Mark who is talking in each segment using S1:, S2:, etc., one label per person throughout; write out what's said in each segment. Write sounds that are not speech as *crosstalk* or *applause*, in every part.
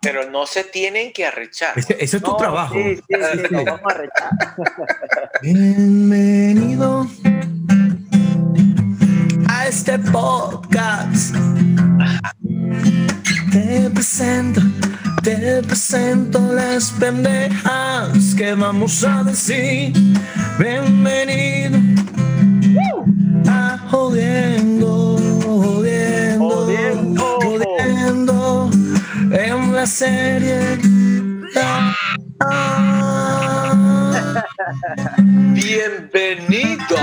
S1: pero no se tienen que arrechar.
S2: Ese, ese es tu
S3: No,
S2: trabajo.
S3: Sí, sí, sí, nos vamos a rechazar. *laughs*
S2: Bienvenido a este podcast. Te presento, te presento las pendejas que vamos a decir. Bienvenido a Jodiendo, la serie. Ah.
S1: Bienvenido.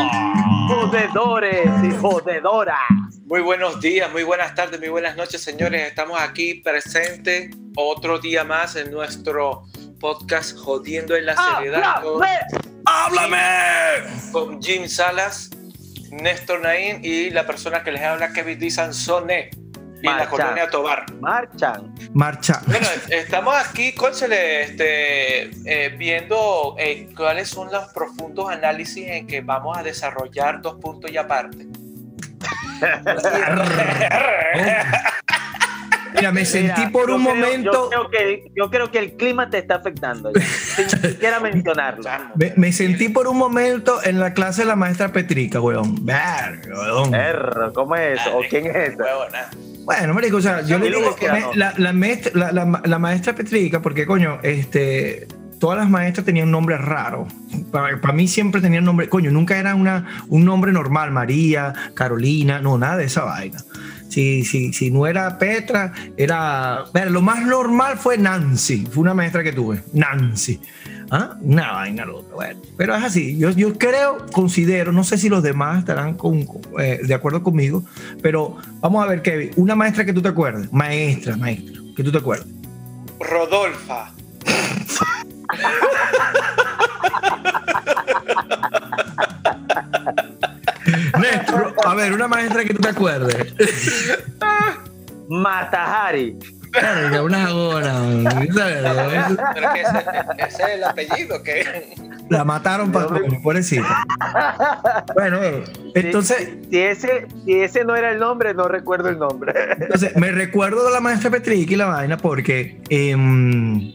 S3: Jodedores y jodedoras.
S1: Muy buenos días, muy buenas tardes, muy buenas noches, señores. Estamos aquí presentes otro día más en nuestro podcast Jodiendo en la Seriedad
S2: ¡Háblame!
S1: con Jim Salas, Néstor Naín y la persona que les habla, Kevin Di Sansone, y la
S3: Marcha.
S1: colonia Tobar.
S3: Marchan.
S2: Marcha.
S1: Bueno, estamos aquí, cónchale, este, eh, viendo eh, cuáles son los profundos análisis en que vamos a desarrollar dos puntos y aparte. *laughs* *laughs*
S2: Mira, me sentí
S3: Mira,
S2: por un
S3: creo-
S2: momento,
S3: Yo creo, que, yo creo que el clima te está afectando. ya, sin *laughs* siquiera mencionarlo.
S2: me, me sentí por un momento en la clase de la maestra Petrica, weón. Verga,
S3: ¿cómo es eso? ¿O quién es?
S1: Huevona.
S2: Bueno, marico, o sea, yo le digo que la, la maestra, la, la- la maestra Petrica, porque coño, este, todas las maestras tenían nombres raros. Para, para mí siempre tenían nombre, coño, nunca era una, un nombre normal, María, Carolina, no, nada de esa vaina. Si, si, si no era Petra, era. Ver, lo más normal fue Nancy, fue una maestra que tuve, Nancy. ¿Ah? Una vaina loca, bueno. Pero es así, yo, yo creo, considero, no sé si los demás estarán con- con- eh, de acuerdo conmigo, pero vamos a ver, Kevin, una maestra que tú te acuerdes, maestra, maestra, que tú te acuerdes.
S1: Rodolfa. *laughs*
S2: Néstor, a ver, una maestra que tú te acuerdes.
S3: Matahari.
S2: Verga, una hora.
S1: Pero que ese, ese es el apellido que.
S2: La mataron para pobrecita. Bueno, entonces,
S3: Si ese, si ese no era el nombre, no recuerdo el nombre.
S2: Entonces, me recuerdo de la maestra Petrick y la vaina porque, em,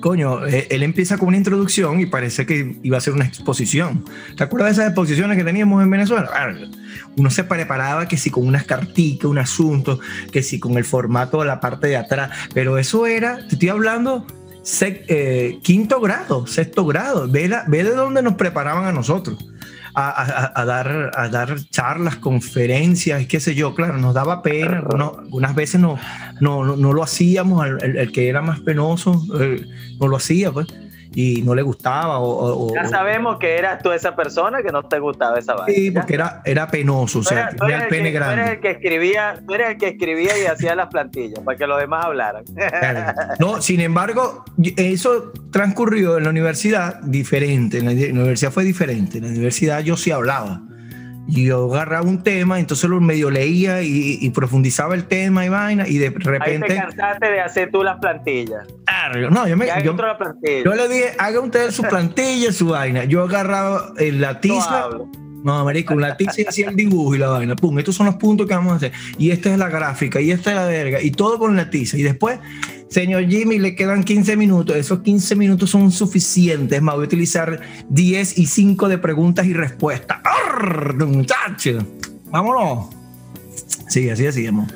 S2: coño, eh, él empieza con una introducción y parece que iba a ser una exposición. ¿Te acuerdas de esas exposiciones que teníamos en Venezuela? Verga. Uno se preparaba que si con unas carticas, un asunto, que si con el formato de la parte de atrás, pero eso era, te estoy hablando, eh, quinto grado, sexto grado, ve de dónde nos preparaban a nosotros. A, a- a dar, a dar charlas, conferencias, qué sé yo, claro, nos daba pena, no, algunas veces no, no, no, no lo hacíamos, el, el- el que era más penoso eh, no lo hacía, pues, y no le gustaba. O, o-
S3: Ya sabemos que eras tú esa persona que no te gustaba esa vaina.
S2: sí, porque era, era penoso, o
S3: Tú
S2: sea,
S3: eres- tú eres
S2: el pene
S3: que- tú eres
S2: grande.
S3: el que escribía, tú eres el que escribía y hacía las plantillas para que los demás hablaran. *laughs*
S2: No, sin embargo, eso transcurrió en la universidad diferente. En la universidad fue diferente. En la universidad yo sí hablaba. Y yo agarraba un tema, entonces lo medio leía y, y profundizaba el tema y vaina, y de
S3: Ahí te
S2: repente.
S3: cansaste de hacer tú las plantillas.
S2: Verga, No, yo me. Yo-
S3: la
S2: yo le dije, haga usted su plantilla, su vaina. Yo agarraba eh, la
S3: No
S2: tiza.
S3: hablo.
S2: No, marico, un lápiz y hacía el dibujo y la vaina. Pum, estos son los puntos que vamos a hacer. Y esta es la gráfica, y esta es la verga, y todo con la tiza. Y después, señor Jimmy, le quedan 15 minutos. Esos 15 minutos son suficientes. Es más, voy a utilizar 10 y 5 de preguntas y respuestas. ¡Arr, muchacho! Vámonos. Sí, así decíamos.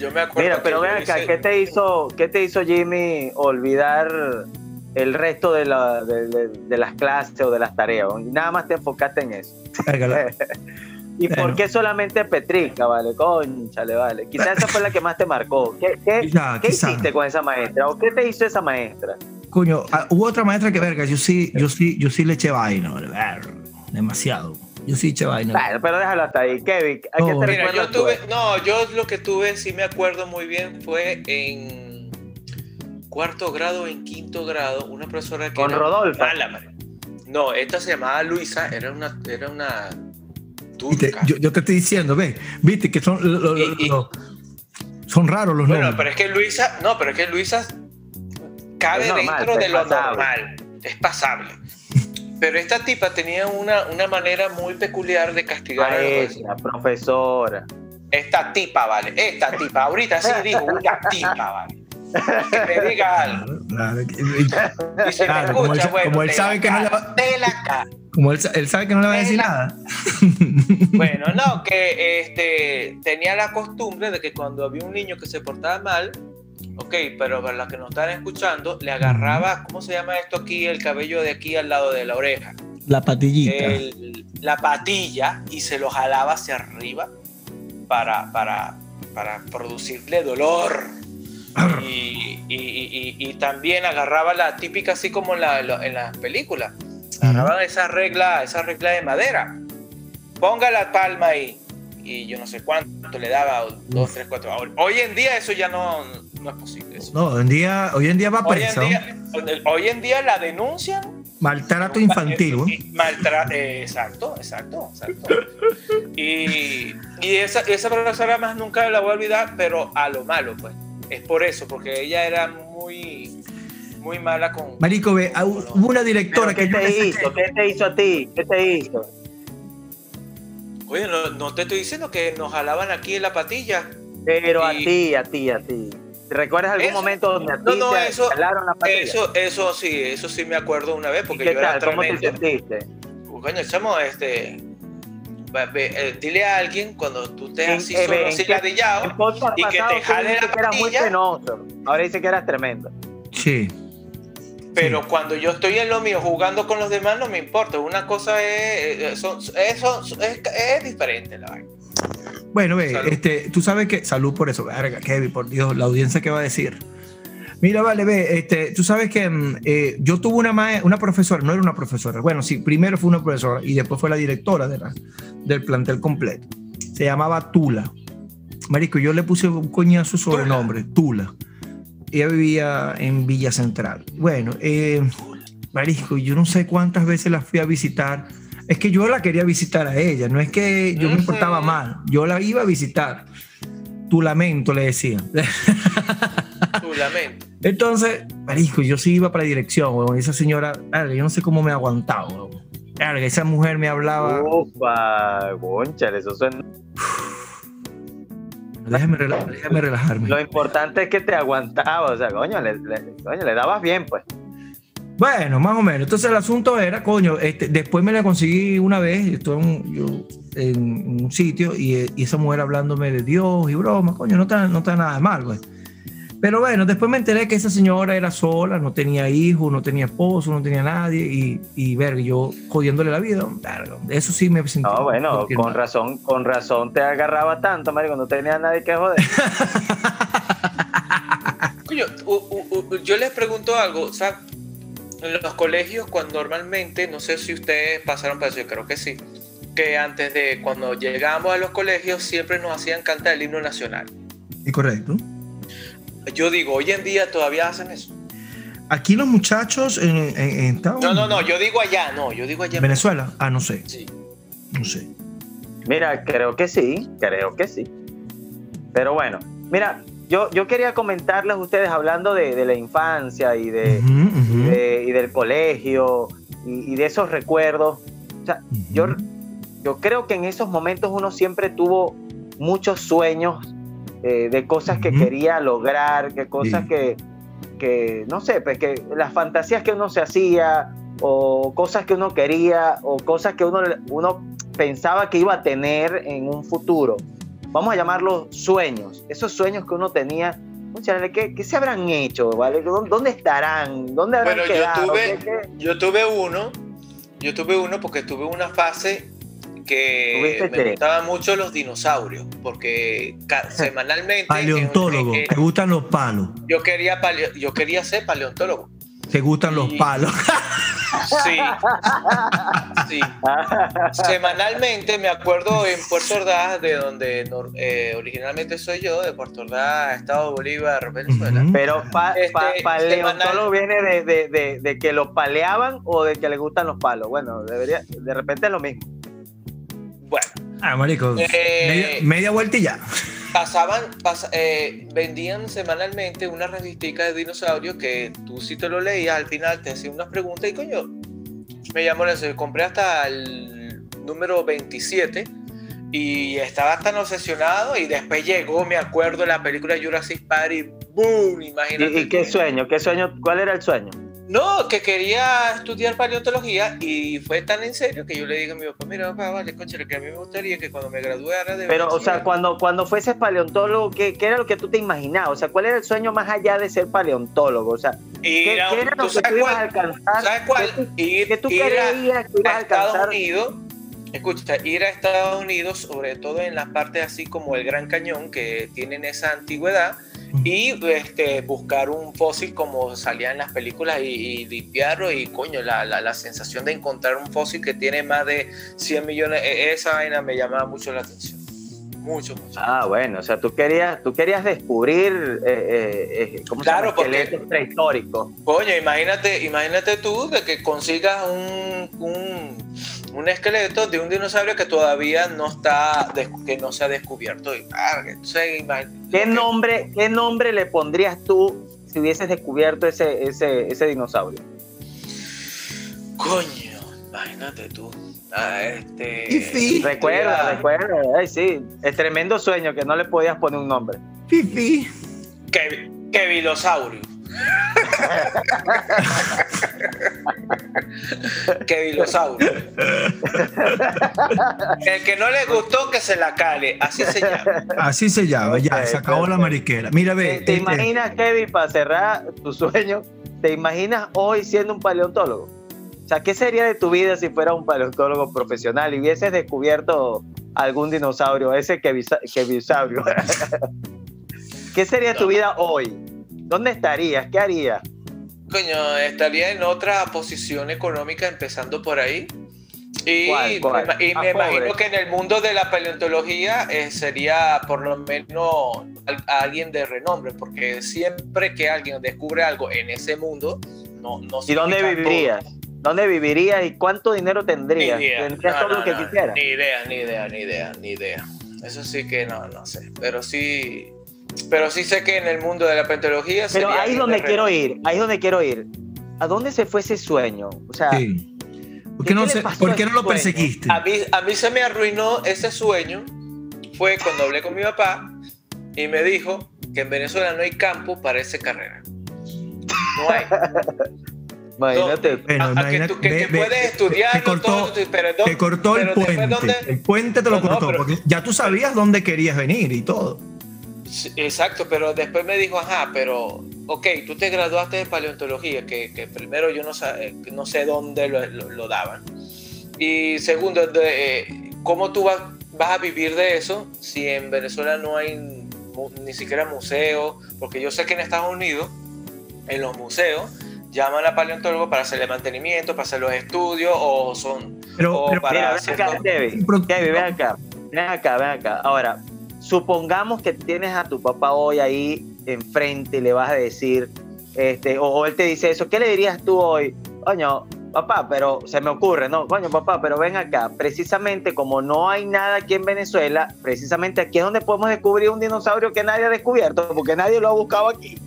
S1: Yo me acuerdo.
S3: Mira, pero
S1: yo
S3: acá,
S1: hice-
S3: ¿qué te hizo, qué te hizo Jimmy olvidar el resto de, la- de- de- de las clases o de las tareas? Nada más te enfocaste en eso. *laughs* ¿Y por qué solamente Petrica, vale? Conchale, vale. Quizás esa fue la que más te marcó. ¿Qué, qué, qué hiciste con esa maestra? ¿O qué te hizo esa maestra?
S2: Coño, ah, hubo otra maestra que verga, yo sí, yo sí, yo sí le eché vaina, demasiado. Yo sí eché vaina.
S3: Pero déjalo hasta ahí. Kevin, ¿a qué
S2: No.
S3: te
S1: Mira, yo tuve, no, yo lo que tuve, sí me acuerdo muy bien, fue en cuarto grado, en quinto grado, una profesora que
S3: Con
S1: era
S3: Rodolfo.
S1: mala, madre. No, esta se llamaba Luisa, era una, era una
S2: Yo, yo te estoy diciendo, ve, viste que son, lo- lo-
S1: Y- y-
S2: lo- son raros los
S1: bueno,
S2: nombres.
S1: pero es que Luisa, no, pero es que Luisa cabe
S3: normal,
S1: dentro de lo
S3: pasable.
S1: normal, es pasable. Pero esta tipa tenía una, una manera muy peculiar de castigar a los
S3: profesora.
S1: Esta tipa, vale. Esta tipa. Ahorita sí digo una *laughs* tipa, vale. que me diga algo.
S2: Claro,
S1: Y si me
S2: claro, como él,
S1: escucha, bueno,
S2: como él
S1: te
S2: sabe
S1: la
S2: que no le
S1: cara,
S2: va,
S1: te la cara.
S2: como él, sa- él sabe que no le va a decir nada. *laughs*
S1: Bueno, no, que este, tenía la costumbre de que cuando había un niño que se portaba mal, ok, pero para los que nos están escuchando, le agarraba, ¿cómo se llama esto aquí? El cabello de aquí al lado de la oreja.
S2: La patillita.
S1: el- la patilla y se lo jalaba hacia arriba para, para, para producirle dolor. Y, y- y- y- y también agarraba la típica, así como en, la- lo- en las películas, agarraban esa regla, esa regla de madera. Ponga la palma ahí. Y yo no sé cuánto le daba, dos, tres, cuatro. Hoy- Hoy en día eso ya no, no es posible. eso.
S2: No, hoy en día, hoy en día va
S1: Hoy, en
S2: preso.
S1: día, hoy en día la denuncian
S2: Maltrato infantil.
S1: maltra- eh, exacto, exacto, exacto. Y, y esa, esa profesora más nunca la voy a olvidar, pero a lo malo, pues. Es por eso, porque ella era muy, muy mala con.
S2: Marico, ve, hubo una
S3: ¿Pero
S2: directora
S3: ¿Qué
S2: que yo
S3: te hizo? ¿Qué te hizo a ti? ¿Qué te hizo?
S1: Oye, no, no te estoy diciendo que nos jalaban aquí en la patilla.
S3: Pero a
S1: Y-
S3: ti, a ti, a ti. ¿Recuerdas algún
S1: Eso-
S3: momento donde a ti
S1: No, no,
S3: te
S1: eso-
S3: jalaron la patilla?
S1: Eso, eso sí, eso sí me acuerdo una vez,
S3: ¿Y
S1: porque
S3: qué
S1: yo era
S3: tal? ¿Cómo te
S1: tremendo.
S3: sentiste?
S1: Coño, chamo, este. eh, dile a alguien cuando tú estés
S3: En-
S1: así
S3: eh,
S1: solo,
S3: en
S1: así
S3: qué-
S1: ladillado, y que te jale la
S3: que eras muy
S1: patilla.
S3: penoso. Ahora dice que eras tremendo.
S2: Sí.
S1: Pero cuando yo estoy en lo mío jugando con los demás no me importa. Una cosa es, eh, son- eso es, es diferente la vaina.
S2: Bueno, ve,
S1: Salud.
S2: este, tú sabes que. Salud por eso, verga, Kevin, por Dios, la audiencia que va a decir. Mira, vale, ve, este, tú sabes que mm, eh, yo tuve una, una profesora, no era una profesora, bueno, sí, primero fue una profesora y después fue la directora de la- del plantel completo. Se llamaba Tula. Marico, yo le puse un coñazo sobrenombre, Tula. Ella vivía en Villa Central. Bueno, eh, Marisco, yo no sé cuántas veces la fui a visitar. Es que yo la quería visitar a ella, no es que yo me portaba mal, yo la iba a visitar. Tu lamento, le decía.
S1: Tu lamento. *laughs*
S2: Entonces, Marisco, yo sí iba para la dirección, weón. Esa señora, verga, yo no sé cómo me aguantaba, weón. Verga, Esa mujer me hablaba.
S3: Ufa, conchale, eso suena.
S2: Déjame, rela- déjame relajarme.
S3: Lo importante es que te aguantaba, o sea, coño, le, le- coño, le dabas bien, pues.
S2: Bueno, más o menos. Entonces el asunto era, coño, este, después me la conseguí una vez, yo estuve en, yo en un sitio y, y esa mujer hablándome de Dios y broma, coño, no está, no está nada mal, güey. Pero bueno, después me enteré que esa señora era sola, no tenía hijos, no tenía esposo, no tenía nadie y, y verga, yo jodiéndole la vida, verga, eso sí me sentí.
S3: No, bueno, con razón, con razón te agarraba tanto, marico, no tenía nadie que joder. *laughs*
S1: Coño, u- u- u- yo les pregunto algo, o sea, en los colegios cuando normalmente, no sé si ustedes pasaron por eso, yo creo que sí, que antes de cuando llegamos a los colegios siempre nos hacían cantar el himno nacional.
S2: Y correcto.
S1: Yo digo, hoy en día todavía hacen eso.
S2: Aquí los muchachos en, en- en Estados
S1: No, no, no, yo digo allá, no, yo digo allá.
S2: en Venezuela, ah, no sé,
S1: Sí.
S2: no sé.
S3: Mira, creo que sí, creo que sí. Pero bueno, mira, yo, yo quería comentarles a ustedes hablando de, de la infancia y de, y del colegio y, y de esos recuerdos. O sea, yo, yo creo que en esos momentos uno siempre tuvo muchos sueños eh, de cosas que quería lograr, que cosas
S2: Sí.
S3: que, que, no sé, pues que las fantasías que uno se hacía, o cosas que uno quería, o cosas que uno, uno pensaba que iba a tener en un futuro. Vamos a llamarlos sueños, esos sueños que uno tenía. ¿Qué, qué se habrán hecho? ¿vale? ¿Dó- ¿Dónde estarán? ¿Dónde habrán
S1: Bueno, yo
S3: quedado?
S1: tuve-
S3: ¿Qué- qué?
S1: Yo tuve uno, yo tuve uno porque tuve una fase que
S3: ¿Tuviste
S1: me gustaban mucho los dinosaurios, porque *laughs* semanalmente
S2: Paleontólogo, te gustan los palos,
S1: yo quería paleo- yo quería ser paleontólogo.
S2: te gustan los palos. *laughs*
S1: Sí. Sí. Semanalmente me acuerdo en Puerto Ordaz, de donde eh, originalmente soy yo, de Puerto Ordaz, Estado Bolívar, Venezuela.
S3: Pero pa,
S1: Este,
S3: pa- paleontólogo
S1: semanal.
S3: viene de, de, de, de que lo paleaban o de que le gustan los palos. Bueno, debería, de repente es lo mismo.
S1: Bueno,
S2: Ah, marico,
S1: Eh,
S2: media, media vuelta y ya.
S1: pasaban, pas- eh, vendían semanalmente una revistica de dinosaurios que tú si te lo leías al final te hacían unas preguntas y coño, me llamó la atención. Compré hasta el número 27 y estaba tan obsesionado y después llegó, me acuerdo, la película Jurassic Park y ¡boom! Imagínate.
S3: ¿Y, y qué sueño? ¿Qué sueño? ¿Cuál era el sueño?
S1: No, que quería estudiar paleontología y fue tan en serio que yo le dije a mi papá, mira papá, vale, concha, lo que a mí me gustaría que cuando me graduara de...
S3: Pero, o sea, cuando, cuando fueses paleontólogo, ¿qué, qué era lo que tú te imaginabas? O sea, ¿cuál era el sueño más allá de ser paleontólogo? O sea, ¿qué,
S1: a-
S3: qué era
S1: ¿tú
S3: lo que tú ibas a alcanzar?
S1: ¿Sabes cuál?
S3: ¿Qué tú,
S1: Ir,
S3: qué tú
S1: ir a-
S3: creías que ibas a
S1: a Estados
S3: alcanzar?
S1: Unidos, escucha, ir a Estados Unidos, sobre todo en las partes así como el Gran Cañón, que tienen esa antigüedad, y este, buscar un fósil como salía en las películas y, limpiarlo y coño, la, la, la sensación de encontrar un fósil que tiene más de 100 millones, e- esa vaina me llamaba mucho la atención. Mucho, mucho.
S3: Ah, bueno, o sea, tú querías, tú querías descubrir, eh, eh, eh, ¿cómo
S1: Claro,
S3: se llama?
S1: porque-
S3: prehistóricos.
S1: Coño, imagínate, imagínate tú de que consigas un, un, un esqueleto de un dinosaurio que todavía no está, que no se ha descubierto. Y, entonces,
S3: ¿Qué nombre, ¿Qué nombre le pondrías tú si hubieses descubierto ese, ese, ese dinosaurio?
S1: Coño, imagínate tú. Ah, este.
S2: Fifi.
S3: Recuerda, recuerda, ay, sí, es tremendo sueño que no le podías poner un nombre.
S2: Fifi.
S1: Kevi- Kevilosaurio. Kevilosaurio. *laughs* El que no le gustó que se la cale, así se llama.
S2: Así se llama, ya, se acabó la mariquera. Mira, ve.
S3: ¿Te, te
S2: este,
S3: imaginas, Kevin, para cerrar tu sueño, te imaginas hoy siendo un paleontólogo? Sea, ¿qué sería de tu vida si fueras un paleontólogo profesional y hubieses descubierto algún dinosaurio, ese kevisaurio? *laughs* ¿Qué sería de tu
S1: No.
S3: vida hoy? ¿Dónde estarías? ¿Qué harías?
S1: Coño, estaría en otra posición económica empezando por ahí. Y,
S3: ¿Cuál, cuál?
S1: y me imagino que en el mundo de la paleontología eh, sería por lo menos al- alguien de renombre, porque siempre que alguien descubre algo en ese mundo, no, no
S3: ¿Y dónde vivirías? ¿Dónde vivirías y cuánto dinero tendrías?
S1: Ni idea.
S3: ¿Tendrías
S1: No,
S3: todo
S1: no,
S3: lo que
S1: no,
S3: quisieras?
S1: Ni idea, ni idea, ni idea, ni idea. Eso sí que no, no sé. Pero sí, pero sí sé que en el mundo de la paleontología
S3: Pero
S1: sería
S3: ahí es donde
S1: de
S3: quiero ir, ahí es donde quiero ir. ¿A dónde se fue ese sueño? O sea,
S2: sí. ¿Por
S3: ¿qué
S2: qué no, se- ¿por
S3: a
S2: qué no lo perseguiste?
S1: A mí, a mí se me arruinó ese sueño. Fue cuando hablé con mi papá y me dijo que en Venezuela no hay campo para esa carrera. No hay. *laughs*
S3: imagínate.
S2: Bueno,
S1: A- a que tú- que-
S2: ve-
S1: que
S2: ve-
S1: puedes estudiarlo
S2: te cortó,
S1: todo, pero ¿dó-
S2: te cortó el
S1: pero después,
S2: puente.
S1: ¿dónde?
S2: El puente te lo
S1: No, no,
S2: cortó,
S1: pero-
S2: porque ya tú sabías dónde querías venir y todo.
S1: Exacto, pero después me dijo, ajá, pero, ok, tú te graduaste de paleontología, que, que primero yo no, eh, no sé dónde lo, lo- lo daban. Y segundo, de, eh, ¿cómo tú vas, vas a vivir de eso si en Venezuela no hay ni siquiera museos? Porque yo sé que en Estados Unidos, en los museos, llaman a paleontólogos para hacerle mantenimiento, para hacer los estudios, o son...
S2: Pero,
S1: o
S2: pero-
S1: para
S3: Mira, ven acá, Kevin.
S2: Pro-
S3: Kevin, ven acá. Ven acá, ven acá. Ahora, supongamos que tienes a tu papá hoy ahí enfrente y le vas a decir, este, o, o él te dice eso, ¿qué le dirías tú hoy? Coño, papá, pero se me ocurre, no, coño, papá, pero ven acá. Precisamente como no hay nada aquí en Venezuela, precisamente aquí es donde podemos descubrir un dinosaurio que nadie ha descubierto, porque nadie lo ha buscado aquí.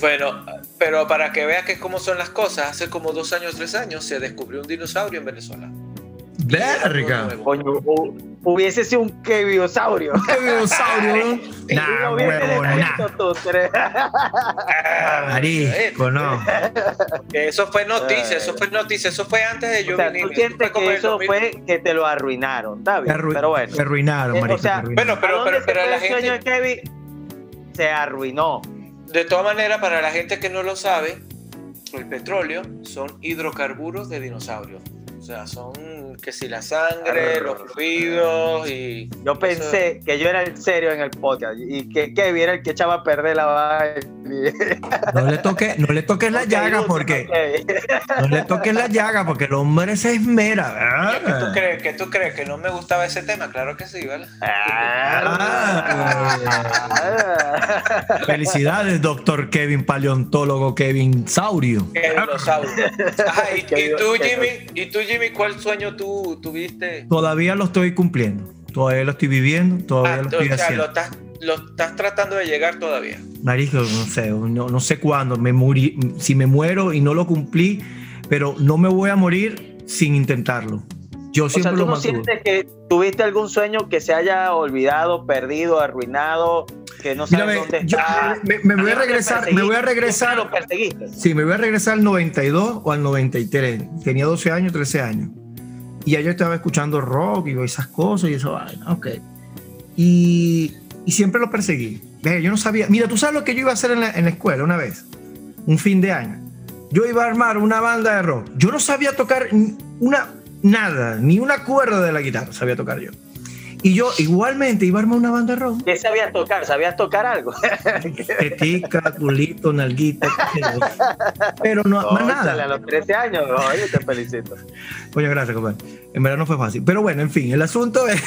S1: Bueno, pero para que veas que cómo son las cosas, hace como dos años, tres años, se descubrió un dinosaurio en Venezuela.
S2: Verga.
S3: Coño, hu- hubiese sido un kebiosaurio.
S2: ¡Qué dinosaurio! *laughs* Nah, huevo, nah.
S1: Ah,
S2: Marico, no.
S1: Eso fue noticia, eso fue noticia, eso fue antes de yo
S3: O sea,
S1: venir.
S3: tú
S1: eso
S3: sientes que eso
S1: 2000.
S3: fue que te lo arruinaron, bien,
S2: arru-
S3: pero bueno.
S2: te arruinaron,
S3: Eh, o
S2: marico.
S3: sea.
S1: Bueno, pero,
S3: ¿A dónde
S1: pero, pero la
S3: el sueño
S1: gente,
S3: de Kevin? Se arruinó.
S1: De todas maneras, para la gente que no lo sabe, el petróleo son hidrocarburos de dinosaurios. O sea, son que si la sangre, los fluidos y...
S3: Yo pensé que yo era el serio en el podcast y que Kevin era el que echaba a perder la vaina.
S2: No le toques, no le toques la llaga porque no le toques la llaga porque el hombre se esmera.
S1: ¿Qué tú crees? ¿Qué tú crees? ¿Que no me gustaba ese tema? Claro que sí, ¿vale?
S2: Ah. Felicidades, doctor Kevin, paleontólogo Kevin Saurio.
S1: Que dinosaurio. *laughs* Ajá, y, tú, Jimmy, ¿y tú, Jimmy, cuál sueño tú tuviste?
S2: Todavía lo estoy cumpliendo. Todavía lo estoy viviendo, todavía
S1: Ah,
S2: lo estoy
S1: o sea,
S2: haciendo.
S1: lo estás, lo estás tratando de llegar todavía.
S2: Marico, no sé, no, no sé cuándo. Me si me muero y no lo cumplí, pero no me voy a morir sin intentarlo. Yo
S3: O sea,
S2: siempre
S3: ¿tú
S2: lo
S3: no
S2: mantuve.
S3: sientes que tuviste algún sueño que se haya olvidado, perdido, arruinado, que no sabes
S2: ve,
S3: dónde
S2: yo-
S3: está?
S2: me, me voy a
S3: ¿Siempre
S2: regresar, me voy a
S3: ¿Siempre
S2: regresar.
S3: lo perseguiste?
S2: Sí, me voy a regresar al 92 o al 93. Tenía 12 años, 13 años. Y ya yo estaba escuchando rock y esas cosas y eso, ok. Y, y siempre lo perseguí. Yo no sabía. Mira, tú sabes lo que yo iba a hacer en la, en la escuela una vez, un fin de año. Yo iba a armar una banda de rock. Yo no sabía tocar una, nada, ni una cuerda de la guitarra sabía tocar yo. Y yo igualmente iba a armar una banda rock.
S3: ¿Qué sabías tocar? ¿Sabías tocar algo?
S2: Tetica, culito, nalguita, pero no, más nada.
S3: A los 13 años, oye, te felicito.
S2: Coño, gracias, compadre. En verdad no fue fácil. Pero bueno, en fin, el asunto es.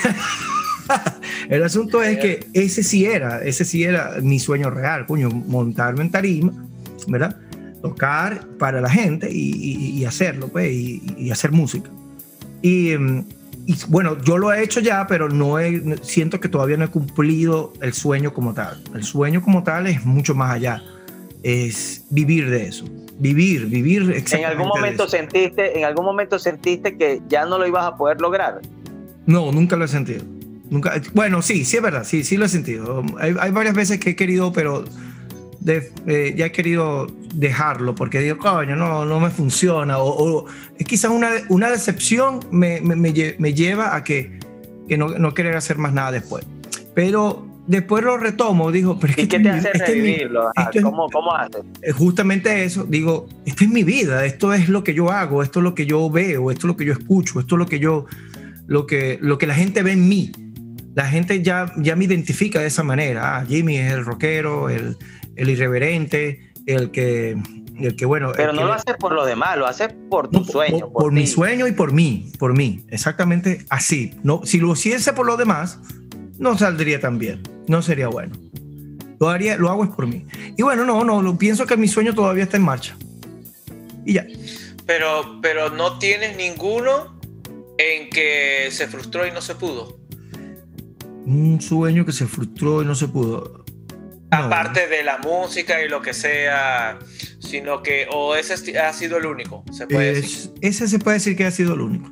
S2: *laughs* el asunto es que ese sí era, ese sí era mi sueño real, coño, montarme en tarima, ¿verdad? Tocar para la gente y, y- y hacerlo, pues, y, y hacer música. Y, em, y, bueno, yo lo he hecho ya, pero no he, siento que todavía no he cumplido el sueño como tal. El sueño como tal es mucho más allá. Es vivir de eso. Vivir, vivir
S3: ¿En algún
S2: de
S3: momento
S2: eso.
S3: sentiste, en algún momento sentiste que ya no lo ibas a poder lograr?
S2: No, nunca lo he sentido. Nunca, bueno, sí, sí es verdad, sí, sí lo he sentido. Hay, hay varias veces que he querido, pero de- eh, ya he querido dejarlo porque digo, coño, no, no me funciona. O, o es quizás una, una decepción me, me- me lle- me lleva a que, que no, no querer hacer más nada después. Pero después lo retomo, digo, pero es que
S3: ¿Y qué
S2: esta
S3: te hace
S2: esta es mi-
S3: revivirlo?
S2: Es-
S3: ¿Cómo, ¿Cómo haces?
S2: es justamente eso, digo, esta es mi vida, esto es lo que yo hago, esto es lo que yo veo, esto es lo que yo escucho, esto es lo que yo, lo que, lo que la gente ve en mí. La gente ya, ya me identifica de esa manera. Ah, Jimmy es el rockero, el, el irreverente, el que, el que bueno.
S3: Pero no
S2: que-
S3: lo haces por lo demás, lo haces por tu
S2: no,
S3: sueño.
S2: Por, por mi sueño y por mí, por mí, exactamente así. No, si lo hiciese por los demás, no saldría tan bien, no sería bueno. Lo haría, lo hago es por mí. Y bueno, no, no, lo, pienso que mi sueño todavía está en marcha. Y ya.
S1: Pero, pero no tienes ninguno en que se frustró y no se pudo.
S2: Un sueño que se frustró y no se pudo.
S1: Aparte de la música y lo que sea, sino que, o ese ha sido el único, se puede decir.
S2: Es- ese se puede decir que ha sido el único.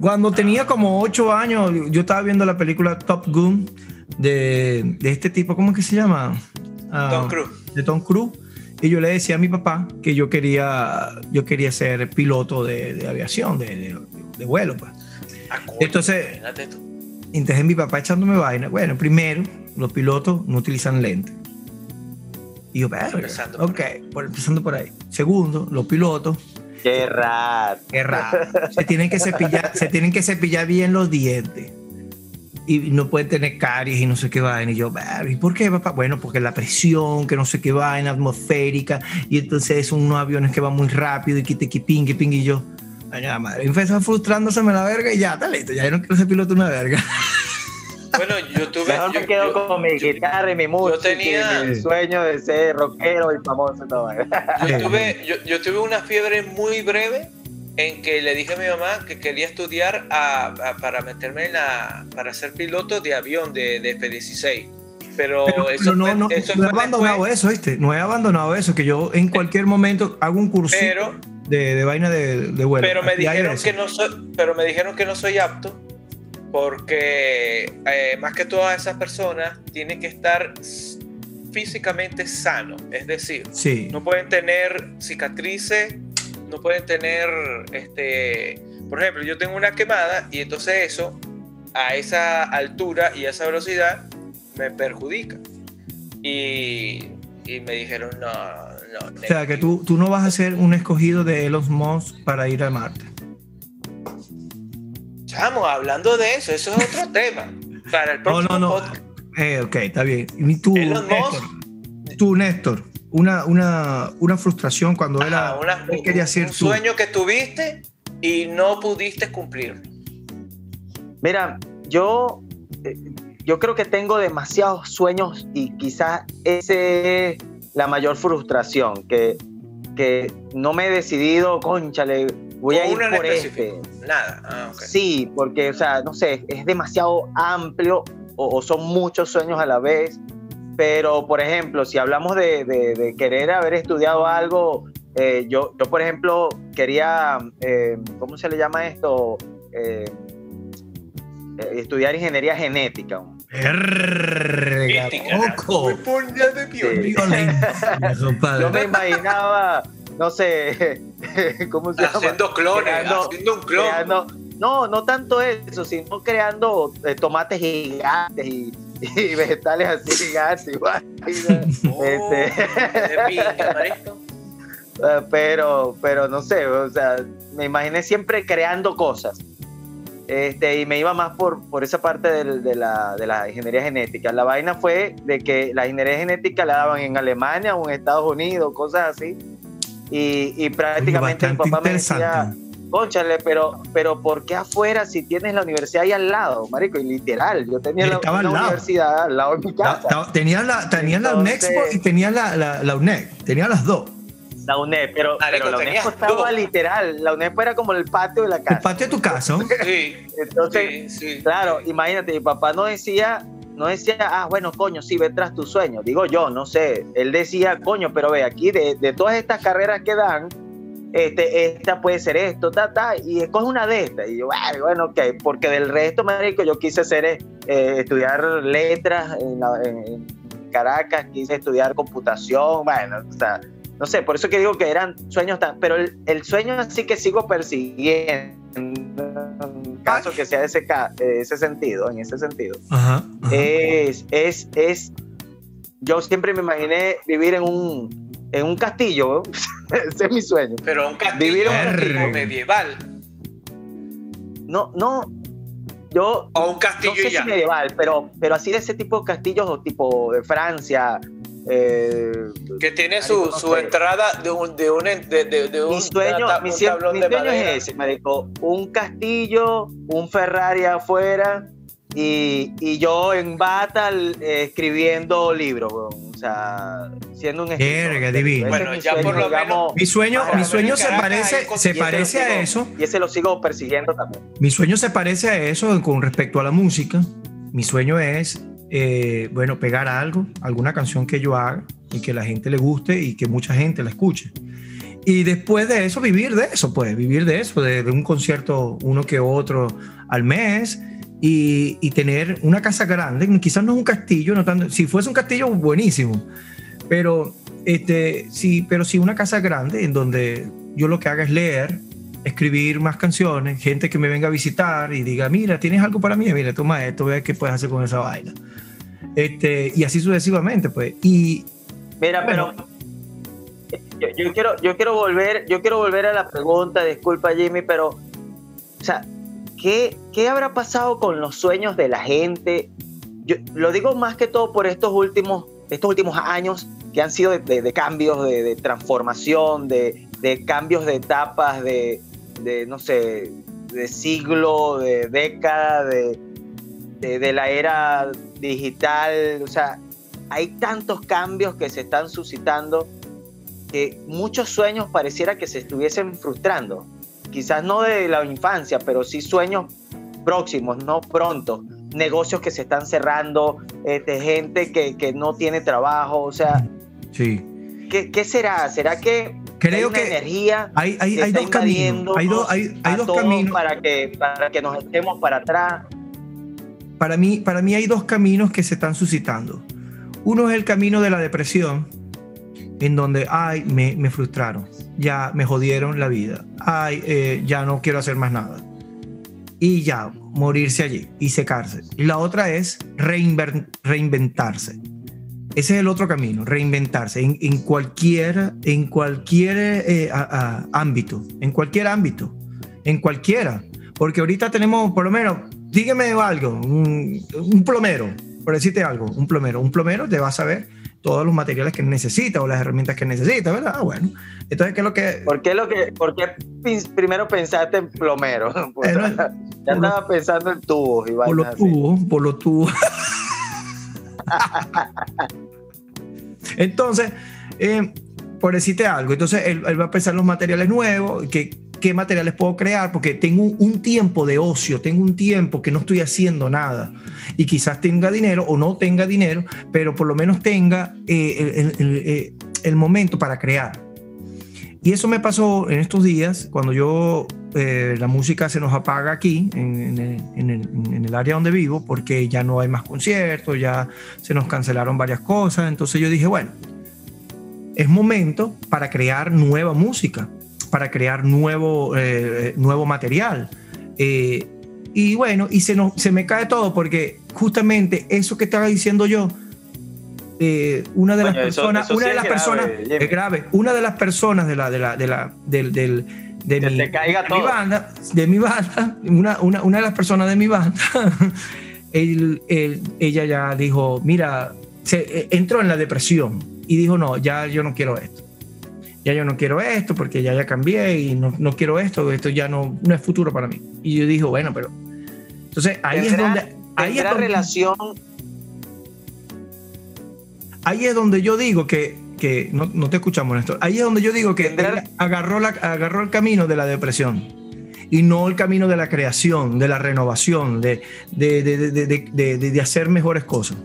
S2: Cuando tenía como ocho años, yo estaba viendo la película Top Gun de, de este tipo, ¿cómo es que se llama? Ah,
S1: Tom Cruise.
S2: De Tom Cruise. Y yo le decía a mi papá que yo quería, yo quería ser piloto de, de aviación, de, de- de vuelo. Pues.
S1: Ah,
S2: Entonces-. Entonces mi papá echándome vaina. Bueno, primero, los pilotos no utilizan lentes. Y yo,
S1: Empezando
S2: ok, por- empezando por ahí. Segundo, los pilotos
S3: Qué raro.
S2: Qué raro. Se tienen que cepillar, se tienen que cepillar bien los dientes. Y no pueden tener caries y no sé qué vaina. Y yo, "Ver, ¿y por qué, papá? Bueno, porque la presión, que no sé qué vaina, atmosférica. Y entonces son unos aviones que van muy rápido y que te que ping, que ping. Y yo, ay, madre. Empezó frustrándoseme la verga y ya, está listo. Ya yo no quiero ser piloto una verga. *laughs*
S1: Bueno, yo tuve.
S3: Mejor
S1: yo-
S3: me quedo
S1: yo-
S3: con mi guitarra y mi música
S1: tenía-
S3: y mi sueño de ser rockero y famoso y todo.
S1: Yo tuve, yo, yo tuve una fiebre muy breve en que le dije a mi mamá que quería estudiar a- a- para meterme en la, para ser piloto de avión de, de F-16. Pero,
S2: Pero,
S1: eso
S2: pero no,
S1: fue,
S2: no,
S1: eso
S2: no he abandonado
S1: después,
S2: eso, ¿viste? No he abandonado eso. Que yo en cualquier momento hago un curso
S1: pero,
S2: de, de vaina de, de vuelo.
S1: pero me dijeron que no soy, pero me dijeron que no soy apto porque eh, más que todas esas personas tienen que estar físicamente sano, es decir,
S2: Sí.
S1: no pueden tener cicatrices, no pueden tener, este, por ejemplo, yo tengo una quemada y entonces eso a esa altura y a esa velocidad me perjudica. Y, y me dijeron, no, no.
S2: O sea, que tú, tú no vas a ser un escogido de Elon Musk para ir a Marte.
S1: Chamo, hablando de eso, eso es otro *laughs* tema. Para el
S2: No,
S1: próximo
S2: no, no.
S1: podcast.
S2: Eh, ok, está bien. Y tú,
S1: Elon
S2: Néstor, tú, Néstor, una, una, una frustración cuando era,
S1: una-
S2: él quería ser
S1: un
S2: tú.
S1: sueño que tuviste y no pudiste cumplir.
S3: Mira, yo, eh, yo creo que tengo demasiados sueños y quizás ese es la mayor frustración, que, que no me he decidido, conchale, voy a ir
S1: en
S3: por
S1: específico.
S3: este.
S1: Nada. Ah, ok.
S3: Sí, porque, o sea, no sé, es demasiado amplio o, o son muchos sueños a la vez. Pero, por ejemplo, si hablamos de, de- de querer haber estudiado algo, eh, yo, yo, por ejemplo, quería, eh, ¿cómo se le llama esto? eh, estudiar ingeniería genética.
S2: Compadre. *laughs*
S3: Yo me imaginaba, no sé, *laughs* ¿cómo se llama?
S1: Haciendo clones,
S3: Creando-
S1: haciendo un clon.
S3: creando- no, no tanto eso, sino creando eh, tomates gigantes y, y *laughs* vegetales así gigantes. igual. *laughs*
S1: Oh,
S3: Este-. Eh, pero, pero no sé, o sea, me imaginé siempre creando cosas. Este, y me iba más por, por esa parte de, la, de la ingeniería genética. La vaina fue de que la ingeniería genética la daban en Alemania o en Estados Unidos, cosas así. Y, y prácticamente mi papá me decía. Conchale, pero, pero ¿por qué afuera si tienes la universidad ahí al lado, marico? Y literal, yo tenía la,
S2: al
S3: universidad al lado de mi casa.
S2: Tenías la, tenías la
S3: Entonces-
S2: UNEXPO y tenías la, la, la UNED. Tenías las dos.
S3: La UNED, pero,
S1: Marico,
S3: pero la UNESCO estaba
S1: todo.
S3: literal. La UNED era como el patio de la
S2: El
S3: casa.
S2: patio de tu casa.
S1: Sí,
S3: Entonces,
S1: sí, sí.
S3: claro, imagínate, mi papá no decía, no decía, ah, bueno, coño, sí, ve tras tu sueño. Digo yo, no sé. Él decía, coño, pero ve, aquí de, de todas estas carreras que dan, este, esta puede ser esto, ta, ta, y escoge una de estas. Y yo, "Bueno, ok, porque del resto, marico, yo quise hacer, eh, estudiar letras en, la- en- Caracas, quise estudiar computación, bueno, o sea, no sé, por eso que digo que eran sueños tan, pero el, el sueño así que sigo persiguiendo, en caso que sea de ese, de ese sentido, en ese sentido,
S2: Ajá. ajá.
S3: es, es, es, yo siempre me imaginé vivir en un, en un castillo, *laughs* ese es mi sueño.
S1: Pero un castillo
S3: Vivir en un
S2: castillo.
S1: medieval.
S3: No, no, yo
S1: O un
S3: no
S1: castillo
S3: sé
S1: y ya.
S3: si medieval, pero, pero así de ese tipo de castillos o tipo de Francia. Eh,
S1: Que tiene su, su entrada de un, de un, de, de, de un,
S3: mi sueño,
S1: ta-
S3: mi,
S1: un tablón
S3: mi sueño es ese, marico. Un castillo, un Ferrari afuera y, y yo en bata eh, escribiendo libros, o sea, siendo un escritor.
S2: Divino.
S3: Es
S1: Bueno,
S3: mi
S1: ya por
S3: sueño,
S1: lo menos-
S3: digamos,
S2: Mi sueño, mi sueño se parece, se
S1: lo
S2: parece a
S3: sigo-
S2: eso.
S3: Y ese lo sigo persiguiendo también.
S2: Mi sueño se parece a eso con respecto a la música. Mi sueño es, eh, bueno, pegar algo, alguna canción que yo haga y que la gente le guste y que mucha gente la escuche. Y después de eso, vivir de eso, pues, vivir de eso, de, un concierto uno que otro al mes y, y tener una casa grande, quizás no es un castillo, no tanto, si fuese un castillo, buenísimo, pero, este, sí, pero sí una casa grande en donde yo lo que haga es leer, escribir más canciones, gente que me venga a visitar y diga, mira, tienes algo para mí, mira, toma esto, ve qué puedes hacer con esa vaina. Este, y así sucesivamente, pues. Y
S3: Mira,
S2: Bueno.
S3: pero yo, yo quiero, yo quiero volver, yo quiero volver a la pregunta, disculpa Jimmy, pero, o sea, ¿qué, qué habrá pasado con los sueños de la gente? Yo lo digo más que todo por estos últimos, estos últimos años que han sido de, de- de cambios, de, de transformación, de, de cambios de etapas, de, de, no sé, de siglo, de década, de, de, de la era digital, o sea, hay tantos cambios que se están suscitando que muchos sueños pareciera que se estuviesen frustrando. Quizás no de la infancia, pero sí sueños próximos, no pronto. Negocios que se están cerrando, este, gente que, que no tiene trabajo. O sea,
S2: sí,
S3: ¿qué, qué será? ¿Será que
S2: creo
S3: hay
S2: que hay, hay,
S3: que
S2: hay dos caminos. Hay, dos hay, hay dos caminos.
S3: para que, para que nos echemos para atrás?
S2: Para mí, para mí hay dos caminos que se están suscitando. Uno es el camino de la depresión, en donde, ay, me, me frustraron, ya me jodieron la vida, ay, eh, ya no quiero hacer más nada. Y ya, morirse allí y secarse. Y la otra es reinventarse. Ese es el otro camino, reinventarse en, en cualquier, en cualquier eh, a- a- ámbito, en cualquier ámbito, en cualquiera. Porque ahorita tenemos, por lo menos, dígame algo, un, un plomero, por decirte algo, un plomero. Un plomero te va a saber todos los materiales que necesita o las herramientas que necesita, ¿verdad? Ah, bueno. Entonces, ¿qué es lo que...?
S3: ¿Por qué, lo que, por qué primero pensaste en plomero? *laughs* Pues,
S2: Eh, no,
S3: ya estaba pensando en tubos y
S2: Por los tubos, por los tubos. *laughs* Entonces, eh, por decirte algo, entonces él, va a pensar en los materiales nuevos, qué materiales puedo crear, porque tengo un, tiempo de ocio, tengo un tiempo que no estoy haciendo nada. Y quizás tenga dinero o no tenga dinero, pero por lo menos tenga eh, eh, el momento para crear. Y eso me pasó en estos días, cuando yo eh, la música se nos apaga aquí, en, en, el, en, el, área donde vivo, porque ya no hay más conciertos, ya se nos cancelaron varias cosas. Entonces yo dije, bueno, es momento para crear nueva música, para crear nuevo, eh, nuevo material. Eh, y bueno, y se, nos, se me cae todo porque justamente eso que estaba diciendo yo, eh, una de las personas, una de las personas, es grave, una de las personas de la, de la, de la, del, del de, mi, de, mi, banda, de mi banda, una, una, una de las personas de mi banda, *laughs* él, él, ella ya dijo, mira, se eh, entró en la depresión y dijo, no, ya yo no quiero esto. Ya yo no quiero esto porque ya ya cambié y no, no quiero esto, esto ya no, no es futuro para mí. Y yo dije, bueno, pero... Entonces ahí es donde... Ahí es donde,
S3: relación
S2: ahí es donde yo digo que, que no, no, te escuchamos, Néstor, ahí es donde yo digo que agarró, la, agarró el camino de la depresión y no el camino de la creación, de la renovación, de, de, de, de hacer mejores cosas.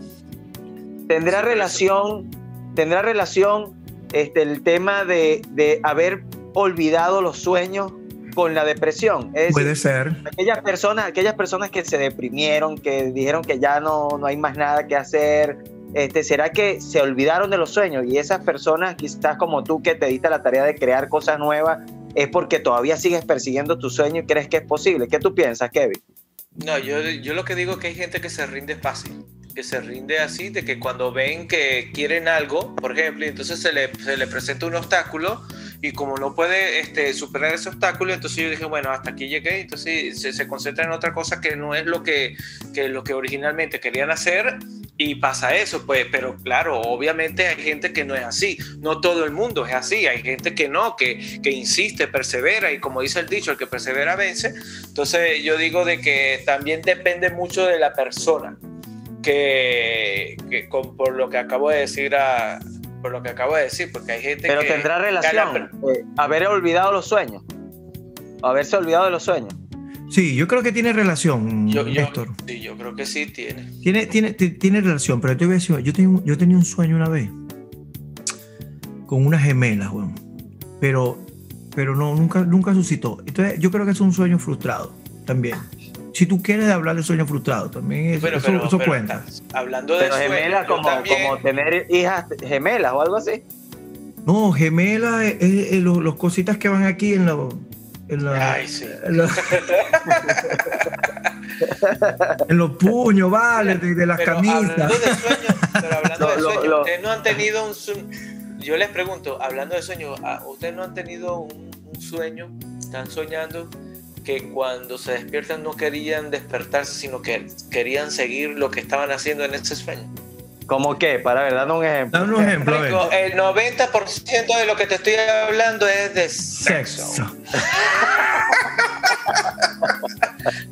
S3: ¿Tendrá relación, tendrá relación este, el tema de, haber olvidado los sueños con la depresión?
S2: Puede ser.
S3: Aquellas personas, aquellas personas que se deprimieron, que dijeron que ya no, no hay más nada que hacer, este, ¿será que se olvidaron de los sueños? Y esas personas, quizás como tú, que te diste la tarea de crear cosas nuevas, es porque todavía sigues persiguiendo tu sueño y crees que es posible. ¿Qué tú piensas, Kevin?
S1: No, yo, yo lo que digo es que hay gente que se rinde fácil, que se rinde así, de que cuando ven que quieren algo, por ejemplo, y entonces se le, se le presenta un obstáculo, y como no puede este, superar ese obstáculo, entonces yo dije, bueno, hasta aquí llegué, entonces se, se concentra en otra cosa que no es lo que, lo que originalmente querían hacer y pasa eso, pues, pero claro, obviamente hay gente que no es así, no todo el mundo es así, hay gente que no, que, que insiste, persevera y como dice el dicho, el que persevera vence, entonces yo digo de que también depende mucho de la persona, que, que por lo que acabo de decir a, por lo que acabo de decir, porque hay gente
S3: pero
S1: que...
S3: Pero tendrá relación, eh, haber olvidado los sueños, haberse olvidado de los sueños.
S2: Sí, yo creo que tiene relación,
S1: yo, Héctor. Sí, yo creo que sí tiene.
S2: Tiene, tiene, tiene relación, pero te voy a decir, yo, tengo, yo tenía un sueño una vez con unas gemelas, weón. Pero, pero no, nunca, nunca suscitó. Entonces, yo creo que es un sueño frustrado también. Si tú quieres hablar de sueño frustrado, también eso, eso, cuenta.
S1: Hablando de
S3: gemelas, como, como tener hijas gemelas o algo así.
S2: No, gemelas es, los, cositas que van aquí en la, en, *laughs* los puños, vale, de, las camisas.
S1: Hablando de sueños, pero hablando de *laughs* sueños, ustedes no han tenido un sueño. Yo les pregunto, hablando de sueños, ¿ustedes no han tenido un, un sueño? ¿Están soñando? Que cuando se despiertan no querían despertarse, sino que querían seguir lo que estaban haciendo en ese sueño.
S3: ¿Cómo qué? Para ver, dame un ejemplo.
S2: Dame un ejemplo.
S1: El 90% de lo que te estoy hablando es de sexo. *laughs*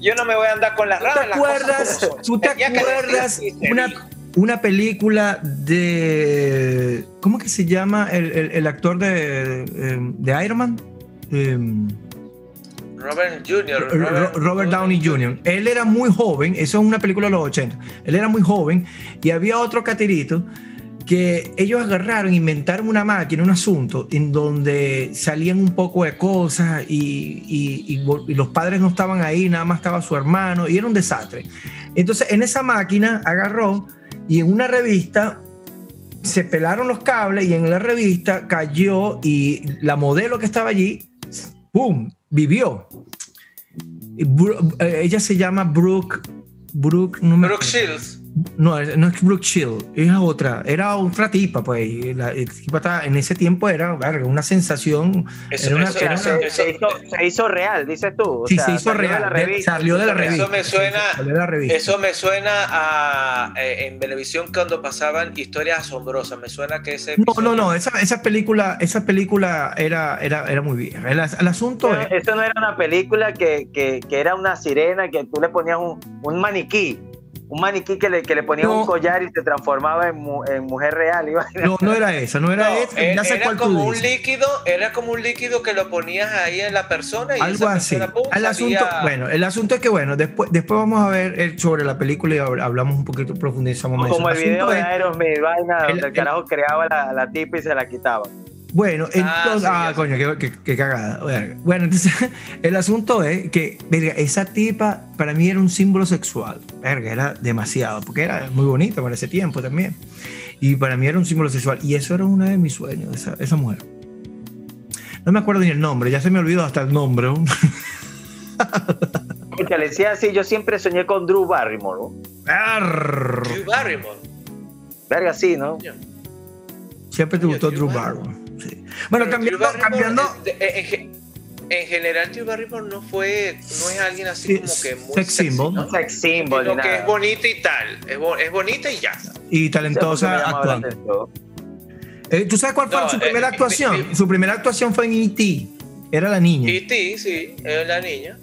S1: Yo no me voy a andar con las ramas.
S2: ¿Te acuerdas? ¿Tú te acuerdas una, una película de. ¿Cómo que se llama el, el, actor de, de, Iron Man?
S1: Em, Robert Jr.
S2: Robert, Downey Jr. Él era muy joven, eso es una película de los 80. Él era muy joven y había otro catirito que ellos agarraron, inventaron una máquina, un asunto, en donde salían un poco de cosas y, y, los padres no estaban ahí, nada más estaba su hermano y era un desastre. Entonces en esa máquina agarró y en una revista se pelaron los cables y en la revista cayó y la modelo que estaba allí, ¡pum!, vivió. Eh, ella se llama Brooke. Brooke,
S1: no me Brooke Shields.
S2: No, no es Brooke Shield, es otra. Era otra tipa, pues. La, tipa en ese tiempo era una sensación.
S3: se, hizo, real, dices tú.
S2: sí, se hizo real. salió de la revista.
S1: Eso me suena, Eso me suena a eh, en televisión cuando pasaban historias asombrosas. Me suena que ese.
S2: No, no, no. Esa, esa, película, esa película era, era, era muy vieja. El, asunto
S3: es. Eso no era una película que, que, que, era una sirena que tú le ponías un, un maniquí un maniquí que le, que le ponía un collar y se transformaba en, en mujer real.
S2: No, no era esa, no era esa.
S1: Eh, era, como un líquido, era como un líquido que lo ponías ahí en la persona y
S2: algo así. el asunto, bueno, el asunto es que bueno, después, después vamos a ver sobre la película y hablamos un poquito, profundizamos
S3: más. Como el, video de Aerosmith, vaina, donde el, carajo creaba la, la tipa y se la quitaba.
S2: Bueno, entonces,
S1: Ah,
S2: ah,
S1: sí,
S2: coño, qué, qué- qué cagada. verga. Bueno, entonces, *laughs* el asunto es que, verga, esa tipa para mí era un símbolo sexual. Verga, era demasiado, porque era muy bonita para ese tiempo también. Y para mí era un símbolo sexual. Y eso era uno de mis sueños, esa, esa mujer. No me acuerdo ni el nombre, ya se me olvidó hasta el nombre. ¿no?
S3: Escucha, *laughs* le decía así, yo siempre soñé con Drew Barrymore. ¿no?
S2: Arr.
S1: Drew Barrymore.
S3: Verga, sí, ¿no?
S2: Siempre te gustó
S1: Drew
S2: Drew
S1: Barrymore.
S2: Barrymore. Bueno,
S1: Pero
S2: cambiando, cambiando.
S1: En, ge- en general, Drew Barrymore no fue, no es alguien así
S2: Sí,
S1: como que muy
S2: sex
S1: sexy,
S2: symbol.
S1: ¿no?
S3: Sex symbol,
S1: Sino que
S3: nada.
S1: es bonita y tal. Es, bo- es bonita y ya.
S2: y talentosa
S3: la
S2: actuando. Eh, ¿Tú sabes cuál fue
S1: No,
S2: su
S1: eh,
S2: primera
S1: eh,
S2: actuación?
S1: eh,
S2: Su primera actuación fue en E.T. Era la niña.
S1: Ti, sí, es la niña.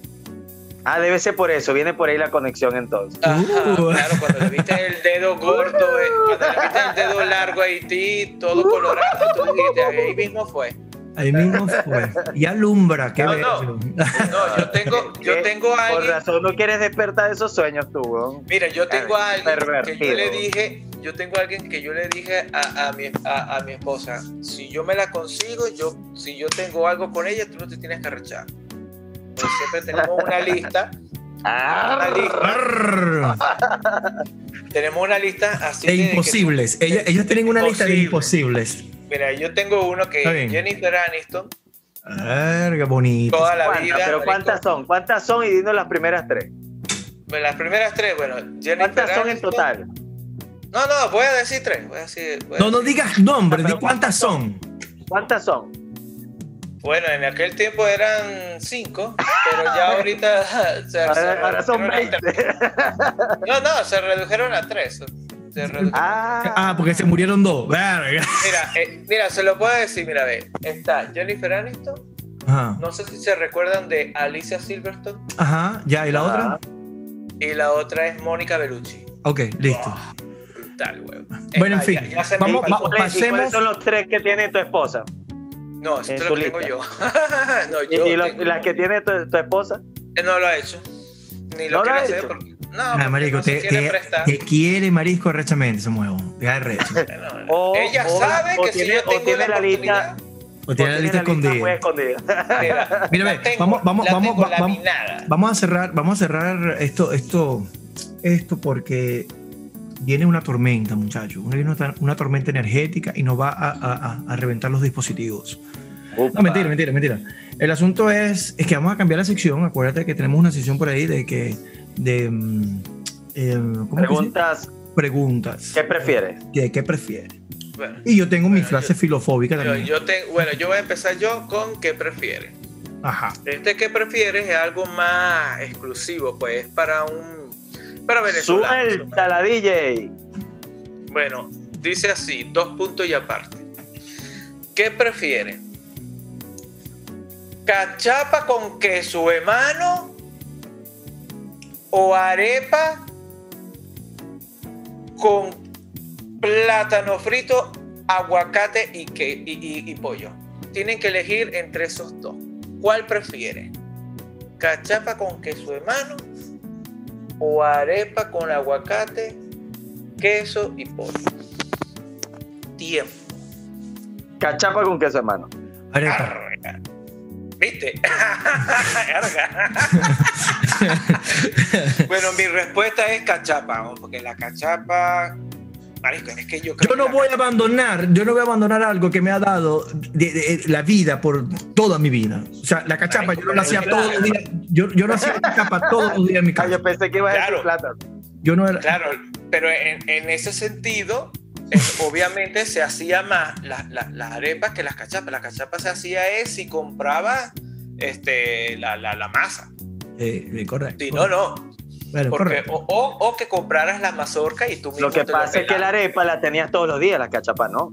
S3: Ah, debe ser por eso, viene por ahí la conexión entonces.
S1: Ajá,
S2: Uh.
S1: claro, cuando le viste el dedo gordo, eh, cuando le viste el dedo largo a Haití, todo colorado, tú dijiste, ahí mismo fue.
S2: Ahí mismo fue. Y alumbra, qué
S1: No,
S2: bello.
S1: no. No, yo tengo, yo tengo a
S3: Por
S1: alguien,
S3: razón no quieres despertar de esos sueños tú, weón.
S1: mira, yo tengo a alguien que yo le dije, yo tengo a alguien que yo le dije a, a mi, a, a mi esposa, si yo me la consigo, yo, si yo tengo algo con ella, tú no te tienes que arrechar. Pues siempre tenemos una lista, *laughs*
S3: Ah,
S1: una lista, tenemos una lista así
S2: De
S1: que-
S2: imposibles. Ellas, ellas tienen una lista de imposibles.
S1: Mira, yo tengo uno que
S2: bien.
S1: Jennifer Aniston,
S2: Verga, bonito.
S1: toda la
S3: ¿Cuántas?
S1: vida.
S3: Pero ¿cuántas son? ¿Cuántas son? Y dinos las primeras tres.
S1: Las primeras tres, bueno, Jennifer
S3: ¿Cuántas son en total?
S1: No, no, voy a decir tres. Voy a decir, voy a
S2: No, no digas nombres, di
S3: Pero
S2: cuántas son.
S3: ¿Cuántas son?
S1: Bueno, en aquel tiempo eran cinco, pero ya *laughs* ahorita *laughs* se, se
S3: Ahora, ahora son
S1: redujeron a
S3: 20.
S1: tres. *laughs* No, no, se redujeron a tres. Se redujeron.
S3: Ah,
S2: Ah, porque se murieron dos.
S1: Mira, eh, mira, se lo puedo decir, mira, ve. Está Jennifer Aniston,
S2: Ajá.
S1: no sé si se recuerdan de Alicia Silverstone,
S2: Ajá, ya, ¿y la
S3: Ah.
S2: otra?
S1: y la otra es Mónica Bellucci.
S2: Ok, listo.
S1: Brutal, güey.
S2: Bueno, en fin, vamos-
S3: ¿Y
S2: va-
S3: cuáles-
S2: pasemos-
S3: son los tres que tiene tu esposa?
S1: No, esto
S3: en
S1: es
S3: tu
S1: lo tengo
S3: lista.
S1: yo. *laughs* no,
S3: ¿Y,
S1: yo
S3: y
S1: tengo-
S3: las que tiene tu, tu esposa?
S1: Él no lo ha hecho. Ni lo
S3: ¿No lo
S1: quiere
S3: ha
S1: hacer
S3: hecho?
S1: porque. No,
S2: Ah, marico,
S1: no se
S2: te,
S1: quiere
S2: te- te quiere marisco arrechamente, se mueve. Ya es recho.
S1: Bueno, *laughs*
S3: O-
S1: ella
S3: o-
S1: sabe
S3: o
S1: que si
S3: tiene-
S1: yo
S3: o
S1: tengo
S3: tiene
S1: la,
S3: la lista-
S2: O tiene
S3: ¿O
S2: la lista
S3: muy
S2: escondida.
S3: escondida?
S1: mira, *laughs*
S2: Mira,
S1: la
S2: ve,
S1: tengo-
S2: vamos, vamos,
S1: la
S2: vamos, vamos, vamos a cerrar, vamos a cerrar esto, esto, esto porque viene una tormenta, muchachos. Viene una, una tormenta energética y nos va a, a- a- a reventar los dispositivos. No, mentira, mentira, mentira. El asunto es, es que vamos a cambiar la sección. Acuérdate que tenemos una sección por ahí de que, de, mm, eh.
S3: Preguntas,
S2: Preguntas.
S3: ¿qué prefieres?
S2: ¿Qué, qué prefieres?
S1: Bueno,
S2: Y yo tengo mi frase
S1: yo-
S2: filofóbica también.
S1: yo bueno, yo voy a empezar yo con qué prefieres.
S2: Ajá.
S1: Este que prefieres es algo más exclusivo, pues para un para venezolanos.
S3: Suelta la DJ.
S1: Bueno, dice así, dos puntos y aparte. ¿Qué prefieres? ¿Cachapa con queso hermano? ¿O arepa con plátano frito, aguacate y, que, y, y- y pollo? Tienen que elegir entre esos dos. ¿Cuál prefieres? ¿Cachapa con queso hermano? ¿O arepa con aguacate, queso y pollo? Tiempo.
S3: Cachapa con queso, hermano.
S2: Arepa.
S1: Arga. ¿Viste? *laughs* *laughs* Bueno, mi respuesta es cachapa, porque la cachapa. Marisco, es que yo creo
S2: Yo no
S1: que
S2: voy a abandonar, yo no voy a abandonar algo que me ha dado de- de- la vida por toda mi vida. O sea, la cachapa, yo no la hacía todos los días. Yo, yo no hacía cachapa todos los días en mi
S3: Ah,
S2: casa.
S3: yo pensé que iba a decir
S1: Claro.
S3: plátano.
S2: Yo no era.
S1: Claro, pero en, en ese sentido, eh, obviamente se hacía más la- la- las arepas que las cachapas. La cachapa se hacía es si compraba este, la, la, la masa.
S2: Eh, eh, correcto.
S1: Si no, no.
S2: Bueno,
S1: Porque, o, o- o que compraras la mazorca y tú mismo
S3: Lo que
S1: te
S3: pasa es que la arepa la tenías todos los días, la cachapa, ¿no?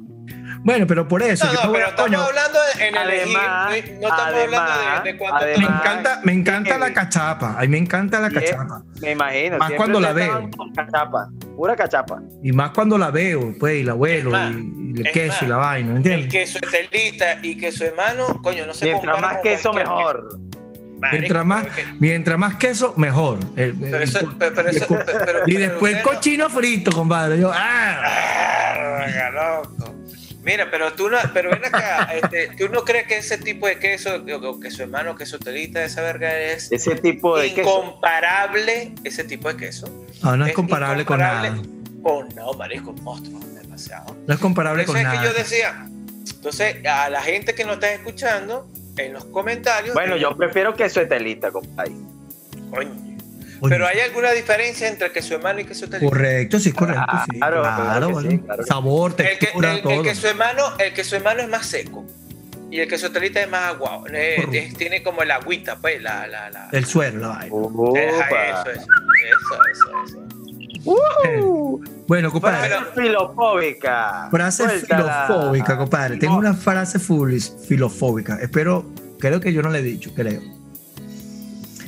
S2: Bueno, pero por eso.
S1: No,
S2: que
S1: no, pero estamos
S2: coño,
S1: hablando en elegir,
S3: Además-
S1: no no estamos hablando
S3: además-
S1: de, de cuánto
S3: además-
S2: me encanta, me encanta la
S3: heavy.
S2: cachapa. A mí me encanta la
S3: es-
S2: cachapa.
S3: Me imagino.
S2: Más cuando la veo.
S3: con Cachapa, pura cachapa.
S2: Y más cuando la veo, pues, y la abuelo,
S1: Es más,
S2: y, y el
S1: es
S2: queso
S1: más,
S2: y la vaina,
S1: El
S2: ¿entiendes?
S1: queso de telita y queso de mano, coño, no se
S3: Mientras más queso, mejor.
S1: Queso. Marico,
S2: Mientras más, mientras más queso, mejor. El-
S1: Pero
S2: el-
S1: eso, pero, pero eso, pero- pero-
S2: y después cochino frito, compadre. Yo, ah,
S1: loco. Mira, pero tú no, pero ven acá, *laughs* este, ¿tú no crees que ese tipo de queso, o que su hermano queso telita, esa verga es
S3: Ese tipo de queso.
S1: incomparable, ese tipo de queso?
S2: No, no es, comparable con nada.
S1: Con, no, marisco, monstruo, demasiado.
S2: No es comparable
S1: Eso
S2: con
S1: es
S2: nada.
S1: que yo decía, entonces, a la gente que nos está escuchando, en los comentarios.
S3: Bueno, yo prefiero queso de telita, compadre.
S1: Coño.
S2: Oye,
S1: Pero hay alguna diferencia entre queso hermano y queso telita.
S2: Correcto, sí, correcto. sí,
S3: Claro,
S2: claro,
S3: claro que
S2: bueno.
S3: sí, claro que sí.
S2: Sabor,
S1: El, que,
S2: textura,
S1: el,
S2: todo.
S1: el queso el queso hermano es más seco. Y el queso telita es más aguado. Eh, es- tiene como el agüita, pues, la, la, la.
S2: El la
S1: eso, eso, eso, eso, eso.
S3: Uh,
S2: Bueno, compadre.
S3: Frase filofóbica.
S2: Frase
S3: Suéltala.
S2: filofóbica, compadre. Tengo una frase fulis- filofóbica. Espero, creo que yo no le he dicho, creo.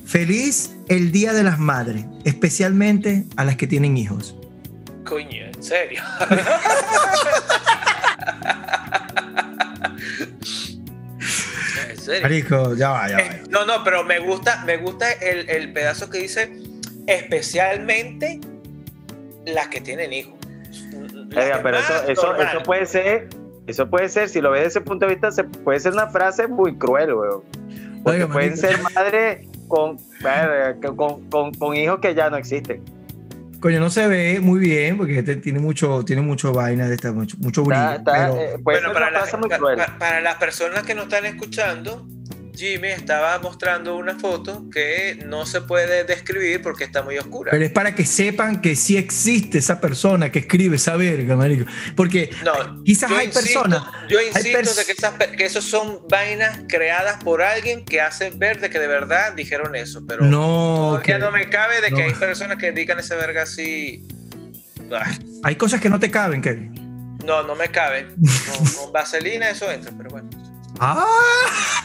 S2: Feliz el Día de las Madres, especialmente a las que tienen hijos.
S1: Coño, en serio. *laughs* en serio.
S2: Marico, ya va, ya va.
S1: Eh, No, no, pero me gusta, me gusta el, el pedazo que dice especialmente las que tienen hijos.
S3: Oiga, pero eso, eso, eso puede ser, eso puede ser, si lo ves desde ese punto de vista, se, puede ser una frase muy cruel, weón. Porque
S2: Oiga,
S3: pueden ser madres con, con, con, con hijos que ya no existen.
S2: Coño, no se ve muy bien porque este tiene mucho, tiene mucho vaina de esta, mucho, mucho brillo.
S3: Está- está,
S2: pero-
S3: eh,
S1: Bueno, para las personas que nos están escuchando, Jimmy estaba mostrando una foto que no se puede describir porque está muy oscura.
S2: Pero es para que sepan que sí existe esa persona que escribe esa verga, marico. Porque
S1: No,
S2: quizás hay
S1: insisto-
S2: personas.
S1: Yo insisto
S2: pers-
S1: de que, esas que esos son vainas creadas por alguien que hacen ver de que de verdad dijeron eso, pero
S2: No,
S1: todavía
S2: que-
S1: no me cabe de
S2: no.
S1: que hay personas que digan esa verga así.
S2: Hay cosas que no te caben, Kevin.
S1: No, no me cabe. Con, con vaselina eso entra, pero bueno. *laughs*
S2: Ah,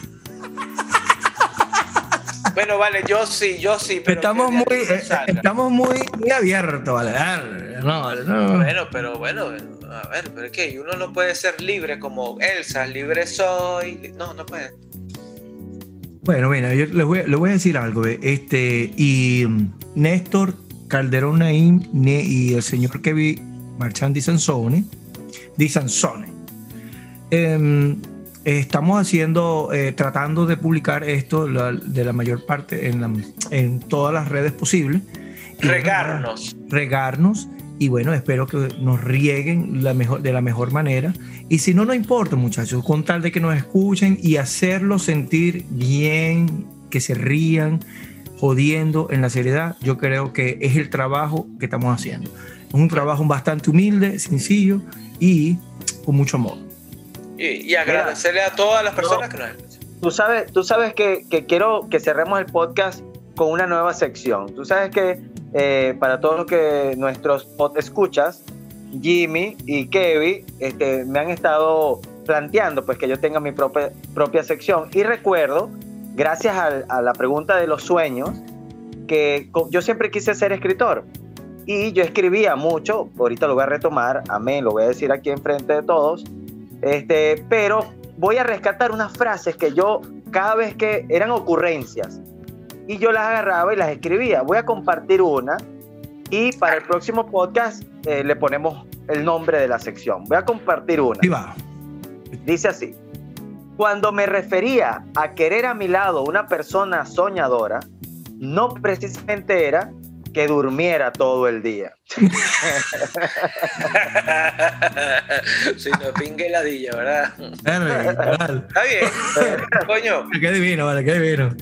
S1: Bueno, vale, yo sí, yo sí. Pero
S2: estamos muy, eh, estamos muy, muy abiertos, ¿vale? Ah, No, no.
S1: Bueno, pero bueno, a ver, pero es que uno no puede ser libre como Elsa, libre soy. No, no puede.
S2: Bueno, mira, yo les voy, les voy a decir algo. ve. Este, y mm, Néstor Calderón Naim y el señor Kevin Marchand Di Sansone, Di Sansone, em, estamos haciendo, eh, tratando de publicar esto la- de la mayor parte en, la- en todas las redes posibles.
S1: Regarnos.
S2: regarnos y bueno, espero que nos rieguen la mejor, de la mejor manera. Y si no, no importa, muchachos, con tal de que nos escuchen y hacerlos sentir bien, que se rían, jodiendo en la seriedad, yo creo que es el trabajo que estamos haciendo. Es un trabajo bastante humilde, sencillo y con mucho amor.
S1: Y, y agradecerle a todas las personas que nos escuchan.
S3: Tú sabes, tú sabes que, que quiero que cerremos el podcast con una nueva sección. Tú sabes que eh, para todos los que nuestros pod escuchas, Jimmy y Kevin este, me han estado planteando pues que yo tenga mi propia, propia sección. Y recuerdo, gracias al- a, la pregunta de los sueños, que yo siempre quise ser escritor. Y yo escribía mucho, ahorita lo voy a retomar, amén, lo voy a decir aquí enfrente de todos. Este, pero voy a rescatar unas frases que yo cada vez que eran ocurrencias y yo las agarraba y las escribía. Voy a compartir una y para el próximo podcast eh, le ponemos el nombre de la sección. Voy a compartir una.
S2: Va.
S3: Dice así. Cuando me refería a querer a mi lado una persona soñadora, no precisamente era que durmiera todo el día. *laughs*
S1: si no pingue ladilla, ¿verdad? Está bien. Coño.
S2: Qué divino, vale, qué divino.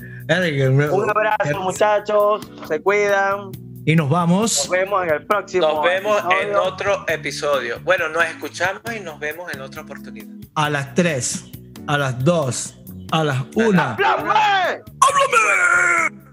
S3: Un abrazo muchachos, se cuidan,
S2: Y nos vamos.
S3: nos vemos en el próximo.
S1: Nos vemos en otro episodio. Bueno, nos escuchamos y nos vemos en otra oportunidad.
S2: a las 3, a las 2, a las 1.
S3: ¡Háblame!
S2: ¡Háblame!